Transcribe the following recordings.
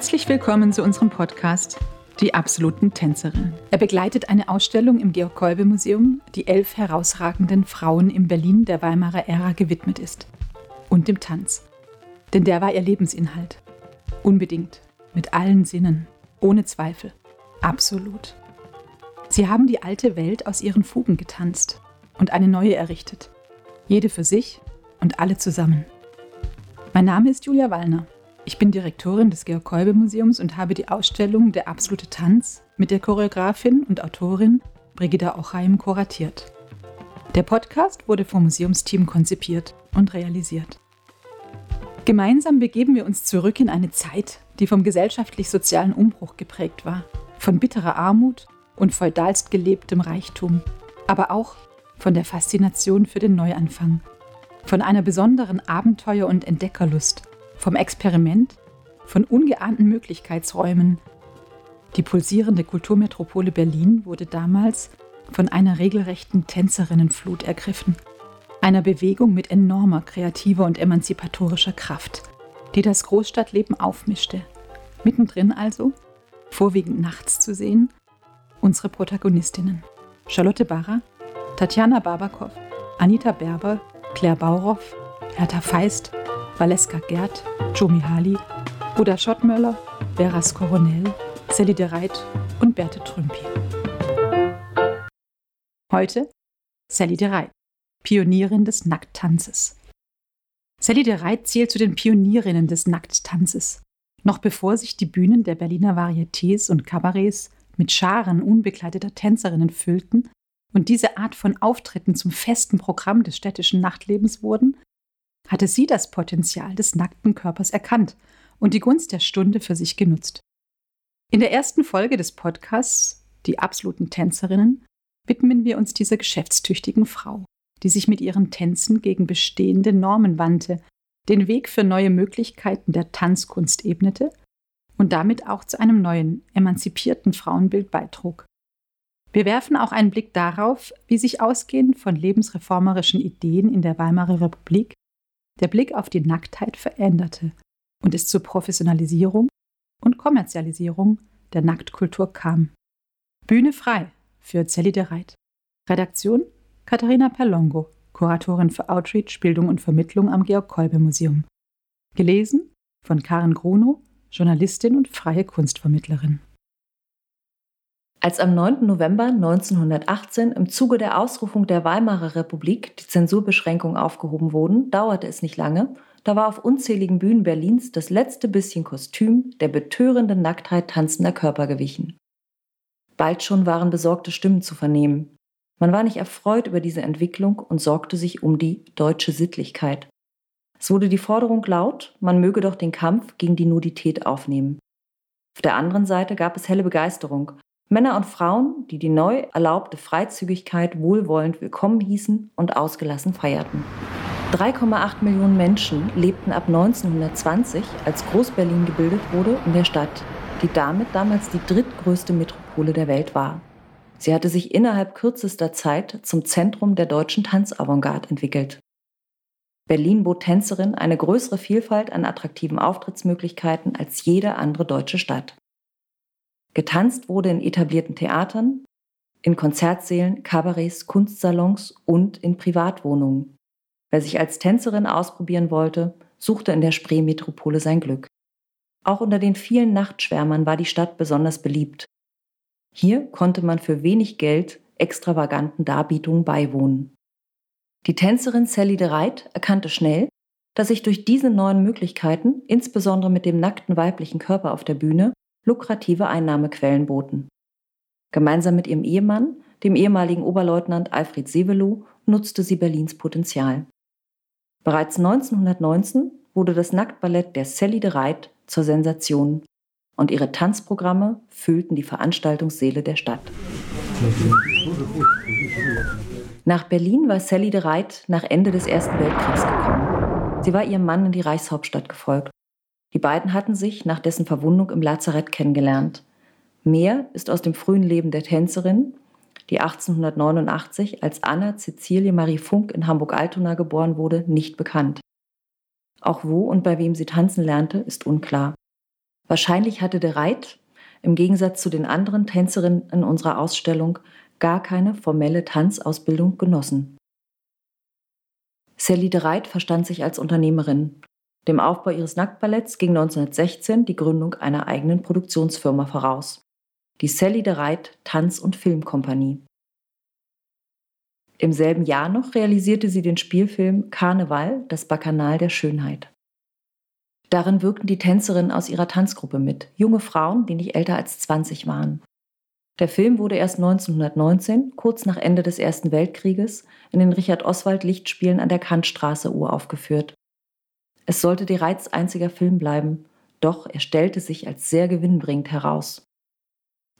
Herzlich willkommen zu unserem Podcast Die absoluten Tänzerinnen. Er begleitet eine Ausstellung im Georg-Kolbe-Museum, die elf herausragenden Frauen im Berlin der Weimarer Ära gewidmet ist. Und dem Tanz. Denn der war ihr Lebensinhalt. Unbedingt. Mit allen Sinnen. Ohne Zweifel. Absolut. Sie haben die alte Welt aus ihren Fugen getanzt und eine neue errichtet. Jede für sich und alle zusammen. Mein Name ist Julia Wallner. Ich bin Direktorin des Georg-Kolbe-Museums und habe die Ausstellung Der absolute Tanz mit der Choreografin und Autorin Brigida Ochheim kuratiert. Der Podcast wurde vom Museumsteam konzipiert und realisiert. Gemeinsam begeben wir uns zurück in eine Zeit, die vom gesellschaftlich-sozialen Umbruch geprägt war, von bitterer Armut und feudalst gelebtem Reichtum, aber auch von der Faszination für den Neuanfang, von einer besonderen Abenteuer- und Entdeckerlust, vom Experiment, von ungeahnten Möglichkeitsräumen. Die pulsierende Kulturmetropole Berlin wurde damals von einer regelrechten Tänzerinnenflut ergriffen, einer Bewegung mit enormer kreativer und emanzipatorischer Kraft, die das Großstadtleben aufmischte. Mittendrin also, vorwiegend nachts zu sehen, unsere Protagonistinnen. Charlotte Barra, Tatjana Babakow, Anita Berber, Claire Bauroff, Hertha Feist, Valeska Gerd, Joe Mihali, Uda Schottmöller, Veras Coronel, Sally de Reit und Berthe Trümpi. Heute Sally de Reit, Pionierin des Nackttanzes. Sally de Reit zählt zu den Pionierinnen des Nackttanzes. Noch bevor sich die Bühnen der Berliner Varietés und Kabarets mit Scharen unbekleideter Tänzerinnen füllten und diese Art von Auftritten zum festen Programm des städtischen Nachtlebens wurden, hatte sie das Potenzial des nackten Körpers erkannt und die Gunst der Stunde für sich genutzt. In der ersten Folge des Podcasts, Die absoluten Tänzerinnen, widmen wir uns dieser geschäftstüchtigen Frau, die sich mit ihren Tänzen gegen bestehende Normen wandte, den Weg für neue Möglichkeiten der Tanzkunst ebnete und damit auch zu einem neuen, emanzipierten Frauenbild beitrug. Wir werfen auch einen Blick darauf, wie sich ausgehend von lebensreformerischen Ideen in der Weimarer Republik der Blick auf die Nacktheit veränderte und es zur Professionalisierung und Kommerzialisierung der Nacktkultur kam. Bühne frei für Zelli de Reit. Redaktion Katharina Perlongo, Kuratorin für Outreach, Bildung und Vermittlung am Georg-Kolbe-Museum. Gelesen von Karen Grunow, Journalistin und freie Kunstvermittlerin. Als am 9. November 1918 im Zuge der Ausrufung der Weimarer Republik die Zensurbeschränkungen aufgehoben wurden, dauerte es nicht lange, da war auf unzähligen Bühnen Berlins das letzte bisschen Kostüm der betörenden Nacktheit tanzender Körper gewichen. Bald schon waren besorgte Stimmen zu vernehmen. Man war nicht erfreut über diese Entwicklung und sorgte sich um die deutsche Sittlichkeit. Es wurde die Forderung laut, man möge doch den Kampf gegen die Nudität aufnehmen. Auf der anderen Seite gab es helle Begeisterung, Männer und Frauen, die die neu erlaubte Freizügigkeit wohlwollend willkommen hießen und ausgelassen feierten. 3,8 Millionen Menschen lebten ab 1920, als Groß-Berlin gebildet wurde, in der Stadt, die damit damals die drittgrößte Metropole der Welt war. Sie hatte sich innerhalb kürzester Zeit zum Zentrum der deutschen Tanzavantgarde entwickelt. Berlin bot Tänzerinnen eine größere Vielfalt an attraktiven Auftrittsmöglichkeiten als jede andere deutsche Stadt. Getanzt wurde in etablierten Theatern, in Konzertsälen, Kabarets, Kunstsalons und in Privatwohnungen. Wer sich als Tänzerin ausprobieren wollte, suchte in der Spree-Metropole sein Glück. Auch unter den vielen Nachtschwärmern war die Stadt besonders beliebt. Hier konnte man für wenig Geld extravaganten Darbietungen beiwohnen. Die Tänzerin Sally de Reit erkannte schnell, dass sich durch diese neuen Möglichkeiten, insbesondere mit dem nackten weiblichen Körper auf der Bühne, lukrative Einnahmequellen boten. Gemeinsam mit ihrem Ehemann, dem ehemaligen Oberleutnant Alfred Sevelow, nutzte sie Berlins Potenzial. Bereits 1919 wurde das Nacktballett der Sally de Reit zur Sensation und ihre Tanzprogramme füllten die Veranstaltungssäle der Stadt. Nach Berlin war Sally de Reit nach Ende des Ersten Weltkriegs gekommen. Sie war ihrem Mann in die Reichshauptstadt gefolgt die beiden hatten sich nach dessen Verwundung im Lazarett kennengelernt. Mehr ist aus dem frühen Leben der Tänzerin, die 1889 als Anna Cecilie Marie Funk in Hamburg-Altona geboren wurde, nicht bekannt. Auch wo und bei wem sie tanzen lernte, ist unklar. Wahrscheinlich hatte de Reit, im Gegensatz zu den anderen Tänzerinnen in unserer Ausstellung, gar keine formelle Tanzausbildung genossen. Sally de Reit verstand sich als Unternehmerin. Dem Aufbau ihres Nacktballetts ging 1916 die Gründung einer eigenen Produktionsfirma voraus, die Sally de Reit Tanz- und Filmkompanie. Im selben Jahr noch realisierte sie den Spielfilm Karneval, das Bacchanal der Schönheit. Darin wirkten die Tänzerinnen aus ihrer Tanzgruppe mit, junge Frauen, die nicht älter als 20 waren. Der Film wurde erst 1919, kurz nach Ende des Ersten Weltkrieges, in den Richard Oswald Lichtspielen an der Kantstraße uraufgeführt. Es sollte die Reiz einziger Film bleiben, doch er stellte sich als sehr gewinnbringend heraus.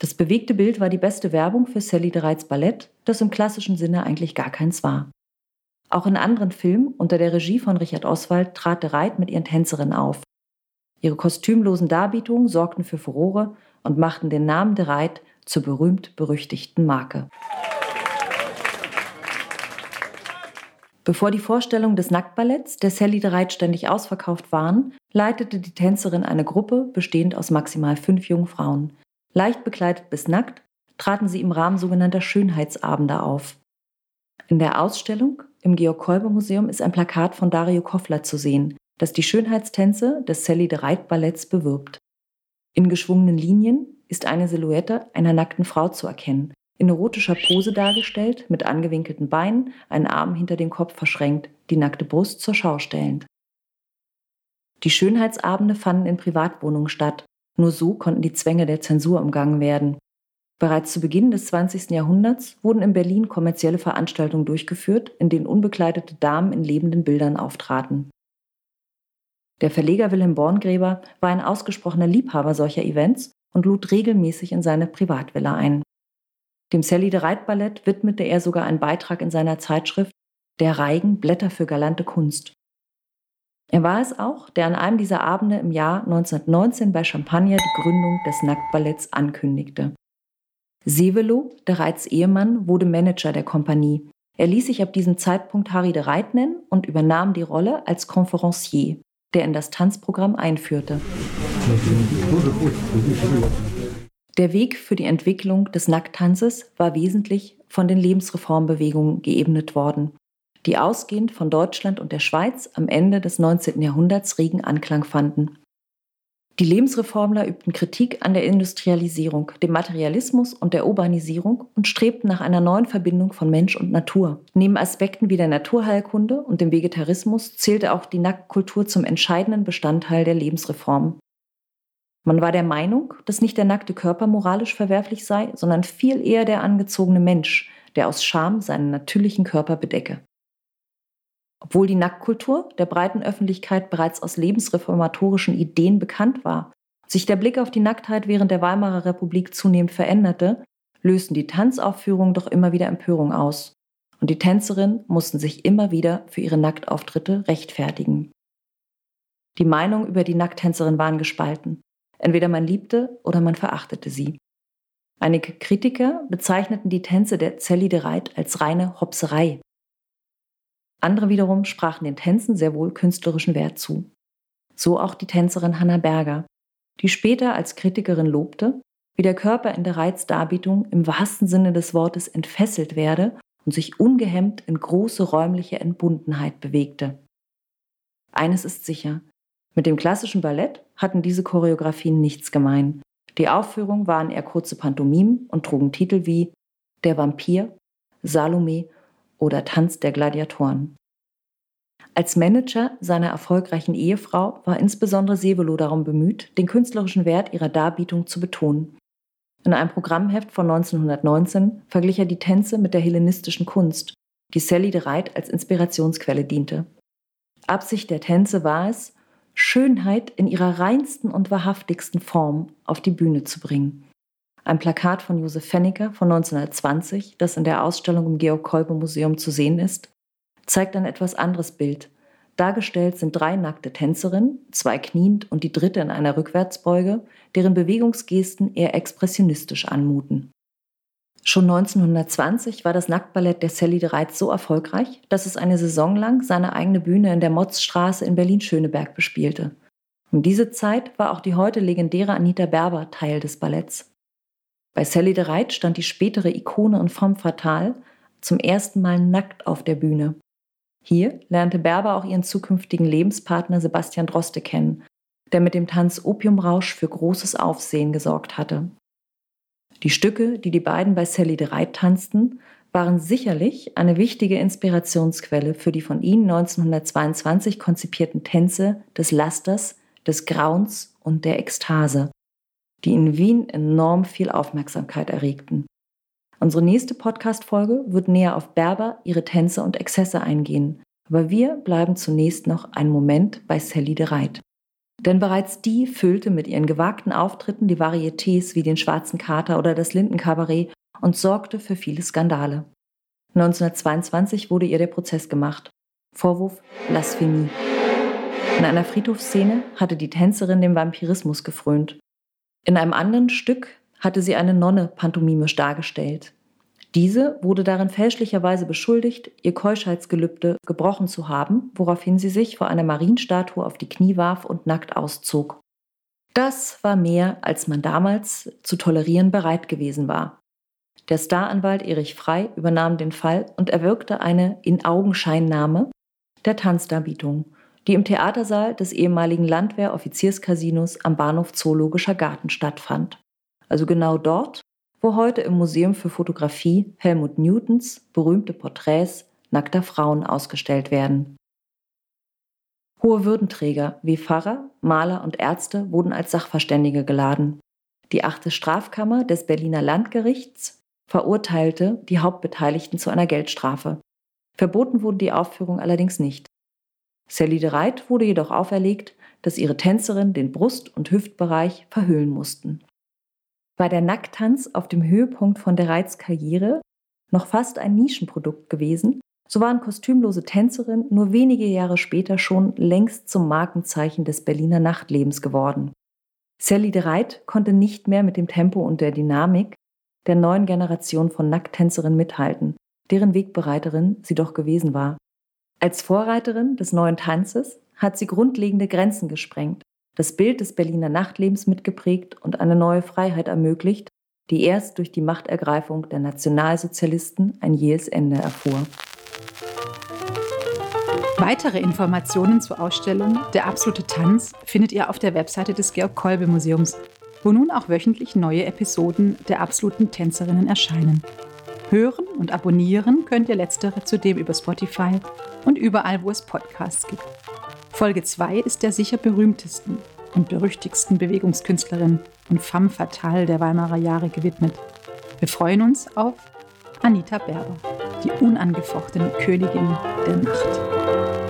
Das bewegte Bild war die beste Werbung für Sally de Reitz Ballett, das im klassischen Sinne eigentlich gar keins war. Auch in anderen Filmen unter der Regie von Richard Oswald trat de Reit mit ihren Tänzerinnen auf. Ihre kostümlosen Darbietungen sorgten für Furore und machten den Namen de Reit zur berühmt-berüchtigten Marke. Bevor die Vorstellungen des Nacktballetts der Sally de Reit ständig ausverkauft waren, leitete die Tänzerin eine Gruppe bestehend aus maximal fünf jungen Frauen. Leicht bekleidet bis nackt traten sie im Rahmen sogenannter Schönheitsabende auf. In der Ausstellung im Georg-Kolbe-Museum ist ein Plakat von Dario Koffler zu sehen, das die Schönheitstänze des Sally de Reit Balletts bewirbt. In geschwungenen Linien ist eine Silhouette einer nackten Frau zu erkennen, in erotischer Pose dargestellt, mit angewinkelten Beinen, einen Arm hinter den Kopf verschränkt, die nackte Brust zur Schau stellend. Die Schönheitsabende fanden in Privatwohnungen statt, nur so konnten die Zwänge der Zensur umgangen werden. Bereits zu Beginn des 20. Jahrhunderts wurden in Berlin kommerzielle Veranstaltungen durchgeführt, in denen unbekleidete Damen in lebenden Bildern auftraten. Der Verleger Wilhelm Borngräber war ein ausgesprochener Liebhaber solcher Events und lud regelmäßig in seine Privatvilla ein. Dem Sally de Reit Ballett widmete er sogar einen Beitrag in seiner Zeitschrift Der Reigen Blätter für galante Kunst. Er war es auch, der an einem dieser Abende im Jahr 1919 bei Champagner die Gründung des Nacktballetts ankündigte. Sevelo, der Reits Ehemann, wurde Manager der Kompanie. Er ließ sich ab diesem Zeitpunkt Harry de Reit nennen und übernahm die Rolle als Konferencier, der in das Tanzprogramm einführte. Der Weg für die Entwicklung des Nackttanzes war wesentlich von den Lebensreformbewegungen geebnet worden die ausgehend von Deutschland und der Schweiz am Ende des 19. Jahrhunderts regen Anklang fanden. Die Lebensreformler übten Kritik an der Industrialisierung, dem Materialismus und der Urbanisierung und strebten nach einer neuen Verbindung von Mensch und Natur. Neben Aspekten wie der Naturheilkunde und dem Vegetarismus zählte auch die Nacktkultur zum entscheidenden Bestandteil der Lebensreform. Man war der Meinung, dass nicht der nackte Körper moralisch verwerflich sei, sondern viel eher der angezogene Mensch, der aus Scham seinen natürlichen Körper bedecke. Obwohl die Nacktkultur der breiten Öffentlichkeit bereits aus lebensreformatorischen Ideen bekannt war, sich der Blick auf die Nacktheit während der Weimarer Republik zunehmend veränderte, lösten die Tanzaufführungen doch immer wieder Empörung aus. Und die Tänzerinnen mussten sich immer wieder für ihre Nacktauftritte rechtfertigen. Die Meinungen über die Nackttänzerin waren gespalten. Entweder man liebte oder man verachtete sie. Einige Kritiker bezeichneten die Tänze der Zelli de Reit als reine Hopserei. Andere wiederum sprachen den Tänzen sehr wohl künstlerischen Wert zu. So auch die Tänzerin Hanna Berger, die später als Kritikerin lobte, wie der Körper in der Reizdarbietung im wahrsten Sinne des Wortes entfesselt werde und sich ungehemmt in große räumliche Entbundenheit bewegte. Eines ist sicher, mit dem klassischen Ballett hatten diese Choreografien nichts gemein. Die Aufführungen waren eher kurze Pantomimen und trugen Titel wie Der Vampir, Salome oder Tanz der Gladiatoren. Als Manager seiner erfolgreichen Ehefrau war insbesondere Sevelo darum bemüht, den künstlerischen Wert ihrer Darbietung zu betonen. In einem Programmheft von 1919 verglich er die Tänze mit der hellenistischen Kunst, die Sally de Reit als Inspirationsquelle diente. Absicht der Tänze war es, Schönheit in ihrer reinsten und wahrhaftigsten Form auf die Bühne zu bringen. Ein Plakat von Josef Fenniker von 1920, das in der Ausstellung im Georg-Kolbe-Museum zu sehen ist, zeigt ein etwas anderes Bild. Dargestellt sind drei nackte Tänzerinnen, zwei kniend und die dritte in einer Rückwärtsbeuge, deren Bewegungsgesten eher expressionistisch anmuten. Schon 1920 war das Nacktballett der Sally de Reitz so erfolgreich, dass es eine Saison lang seine eigene Bühne in der Motzstraße in Berlin-Schöneberg bespielte. Um diese Zeit war auch die heute legendäre Anita Berber Teil des Balletts. Bei Sally de Reit stand die spätere Ikone und femme fatale zum ersten Mal nackt auf der Bühne. Hier lernte Berber auch ihren zukünftigen Lebenspartner Sebastian Droste kennen, der mit dem Tanz Opiumrausch für großes Aufsehen gesorgt hatte. Die Stücke, die die beiden bei Sally de Reit tanzten, waren sicherlich eine wichtige Inspirationsquelle für die von ihnen 1922 konzipierten Tänze des Lasters, des Grauens und der Ekstase, die in Wien enorm viel Aufmerksamkeit erregten. Unsere nächste Podcast-Folge wird näher auf Berber, ihre Tänze und Exzesse eingehen, aber wir bleiben zunächst noch einen Moment bei Sally de Reit. Denn bereits die füllte mit ihren gewagten Auftritten die Varietés wie den Schwarzen Kater oder das Lindenkabarett und sorgte für viele Skandale. 1922 wurde ihr der Prozess gemacht. Vorwurf Blasphemie. In einer Friedhofsszene hatte die Tänzerin dem Vampirismus gefrönt. In einem anderen Stück hatte sie eine Nonne pantomimisch dargestellt. Diese wurde darin fälschlicherweise beschuldigt, ihr Keuschheitsgelübde gebrochen zu haben, woraufhin sie sich vor einer Marienstatue auf die Knie warf und nackt auszog. Das war mehr, als man damals zu tolerieren bereit gewesen war. Der Staranwalt Erich Frei übernahm den Fall und erwirkte eine In-Augenscheinnahme der Tanzdarbietung, die im Theatersaal des ehemaligen Landwehr-Offizierscasinos am Bahnhof Zoologischer Garten stattfand. Also genau dort, wo heute im Museum für Fotografie Helmut Newtons berühmte Porträts nackter Frauen ausgestellt werden. Hohe Würdenträger wie Pfarrer, Maler und Ärzte wurden als Sachverständige geladen. Die achte Strafkammer des Berliner Landgerichts verurteilte die Hauptbeteiligten zu einer Geldstrafe. Verboten wurde die Aufführung allerdings nicht. Sally de Reit wurde jedoch auferlegt, dass ihre Tänzerin den Brust- und Hüftbereich verhüllen mussten war der Nacktanz auf dem Höhepunkt von der Reizkarriere noch fast ein Nischenprodukt gewesen, so waren kostümlose Tänzerinnen nur wenige Jahre später schon längst zum Markenzeichen des Berliner Nachtlebens geworden. Sally de Reit konnte nicht mehr mit dem Tempo und der Dynamik der neuen Generation von Nacktänzerinnen mithalten, deren Wegbereiterin sie doch gewesen war. Als Vorreiterin des neuen Tanzes hat sie grundlegende Grenzen gesprengt das Bild des Berliner Nachtlebens mitgeprägt und eine neue Freiheit ermöglicht, die erst durch die Machtergreifung der Nationalsozialisten ein jähes Ende erfuhr. Weitere Informationen zur Ausstellung Der absolute Tanz findet ihr auf der Webseite des Georg Kolbe Museums, wo nun auch wöchentlich neue Episoden der absoluten Tänzerinnen erscheinen. Hören und abonnieren könnt ihr letztere zudem über Spotify und überall, wo es Podcasts gibt. Folge 2 ist der sicher berühmtesten und berüchtigsten Bewegungskünstlerin und femme fatale der Weimarer Jahre gewidmet. Wir freuen uns auf Anita Berber, die unangefochtene Königin der Nacht.